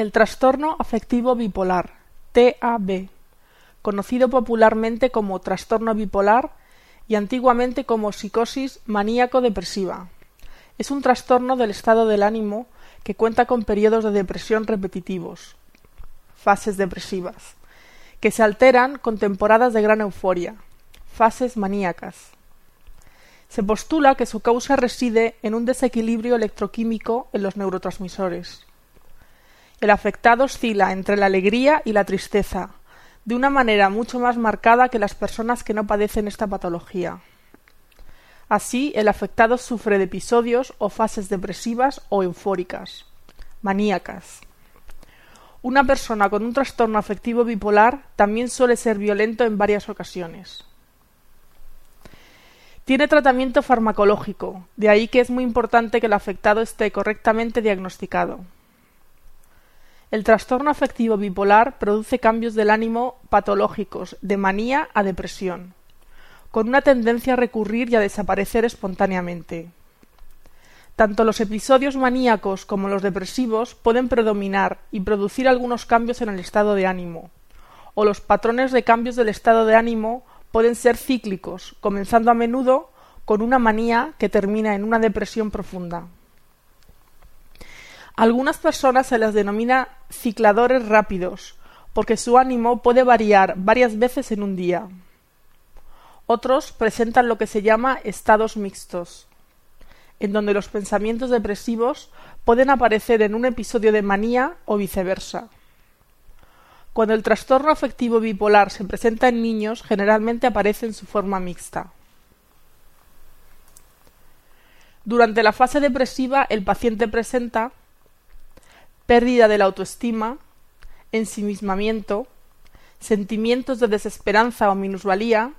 El trastorno afectivo bipolar, TAB, conocido popularmente como trastorno bipolar y antiguamente como psicosis maníaco-depresiva. Es un trastorno del estado del ánimo que cuenta con periodos de depresión repetitivos, fases depresivas, que se alteran con temporadas de gran euforia, fases maníacas. Se postula que su causa reside en un desequilibrio electroquímico en los neurotransmisores. El afectado oscila entre la alegría y la tristeza, de una manera mucho más marcada que las personas que no padecen esta patología. Así, el afectado sufre de episodios o fases depresivas o eufóricas, maníacas. Una persona con un trastorno afectivo bipolar también suele ser violento en varias ocasiones. Tiene tratamiento farmacológico, de ahí que es muy importante que el afectado esté correctamente diagnosticado. El trastorno afectivo bipolar produce cambios del ánimo patológicos, de manía a depresión, con una tendencia a recurrir y a desaparecer espontáneamente. Tanto los episodios maníacos como los depresivos pueden predominar y producir algunos cambios en el estado de ánimo, o los patrones de cambios del estado de ánimo pueden ser cíclicos, comenzando a menudo con una manía que termina en una depresión profunda. Algunas personas se las denomina cicladores rápidos, porque su ánimo puede variar varias veces en un día. Otros presentan lo que se llama estados mixtos, en donde los pensamientos depresivos pueden aparecer en un episodio de manía o viceversa. Cuando el trastorno afectivo bipolar se presenta en niños, generalmente aparece en su forma mixta. Durante la fase depresiva, el paciente presenta pérdida de la autoestima, ensimismamiento, sentimientos de desesperanza o minusvalía,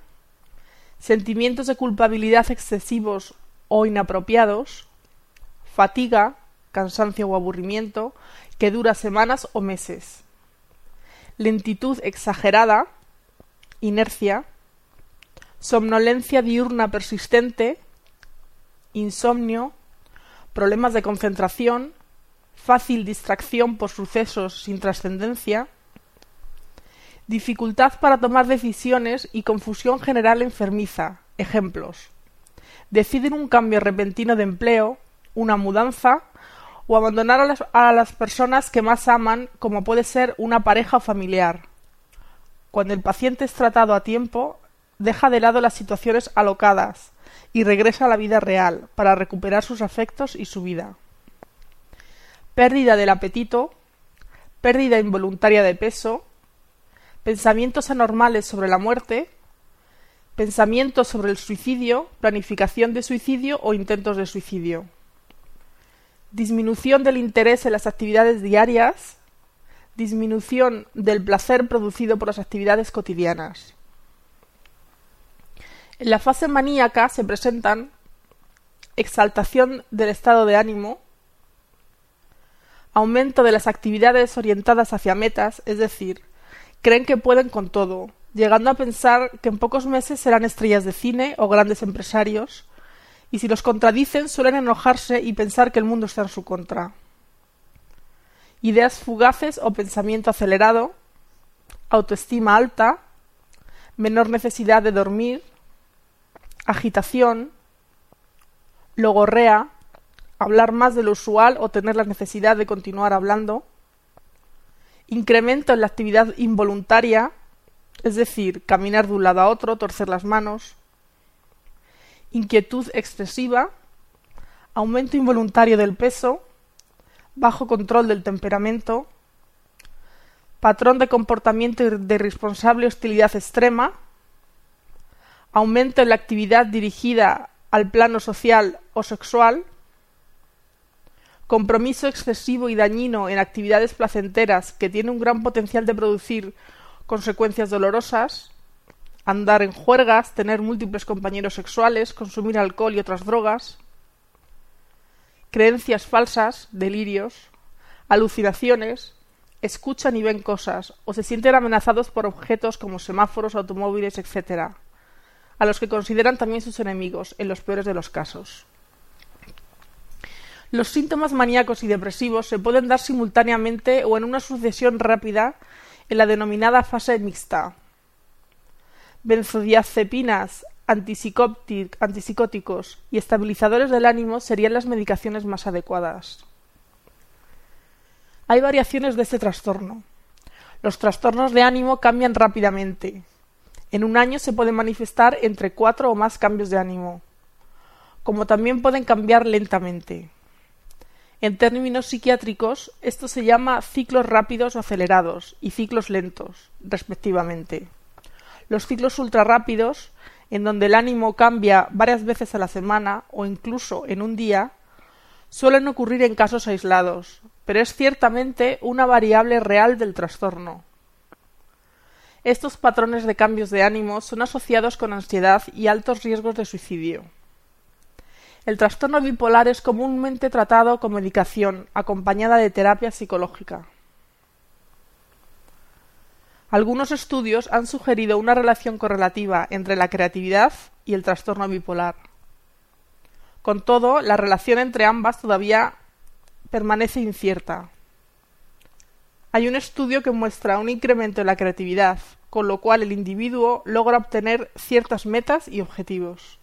sentimientos de culpabilidad excesivos o inapropiados, fatiga, cansancio o aburrimiento, que dura semanas o meses, lentitud exagerada, inercia, somnolencia diurna persistente, insomnio, problemas de concentración, fácil distracción por sucesos sin trascendencia, dificultad para tomar decisiones y confusión general enfermiza. Ejemplos. Deciden un cambio repentino de empleo, una mudanza o abandonar a las, personas que más aman, como puede ser una pareja o familiar. Cuando el paciente es tratado a tiempo, deja de lado las situaciones alocadas y regresa a la vida real para recuperar sus afectos y su vida pérdida del apetito, pérdida involuntaria de peso, pensamientos anormales sobre la muerte, pensamientos sobre el suicidio, planificación de suicidio o intentos de suicidio, disminución del interés en las actividades diarias, disminución del placer producido por las actividades cotidianas. En la fase maníaca se presentan exaltación del estado de ánimo, aumento de las actividades orientadas hacia metas, es decir, creen que pueden con todo, llegando a pensar que en pocos meses serán estrellas de cine o grandes empresarios, y si los contradicen suelen enojarse y pensar que el mundo está en su contra. Ideas fugaces o pensamiento acelerado, autoestima alta, menor necesidad de dormir, agitación, logorrea, hablar más de lo usual o tener la necesidad de continuar hablando, incremento en la actividad involuntaria, es decir, caminar de un lado a otro, torcer las manos, inquietud excesiva, aumento involuntario del peso, bajo control del temperamento, patrón de comportamiento de irresponsable hostilidad extrema, aumento en la actividad dirigida al plano social o sexual, compromiso excesivo y dañino en actividades placenteras que tiene un gran potencial de producir consecuencias dolorosas, andar en juergas, tener múltiples compañeros sexuales, consumir alcohol y otras drogas, creencias falsas, delirios, alucinaciones, escuchan y ven cosas, o se sienten amenazados por objetos como semáforos, automóviles, etc., a los que consideran también sus enemigos, en los peores de los casos. Los síntomas maníacos y depresivos se pueden dar simultáneamente o en una sucesión rápida en la denominada fase mixta. Benzodiazepinas, antipsicóticos y estabilizadores del ánimo serían las medicaciones más adecuadas. Hay variaciones de este trastorno. Los trastornos de ánimo cambian rápidamente. En un año se pueden manifestar entre cuatro o más cambios de ánimo, como también pueden cambiar lentamente. En términos psiquiátricos, esto se llama ciclos rápidos o acelerados y ciclos lentos, respectivamente. Los ciclos ultrarrápidos, en donde el ánimo cambia varias veces a la semana o incluso en un día, suelen ocurrir en casos aislados, pero es ciertamente una variable real del trastorno. Estos patrones de cambios de ánimo son asociados con ansiedad y altos riesgos de suicidio. El trastorno bipolar es comúnmente tratado con medicación acompañada de terapia psicológica. Algunos estudios han sugerido una relación correlativa entre la creatividad y el trastorno bipolar. Con todo, la relación entre ambas todavía permanece incierta. Hay un estudio que muestra un incremento en la creatividad, con lo cual el individuo logra obtener ciertas metas y objetivos.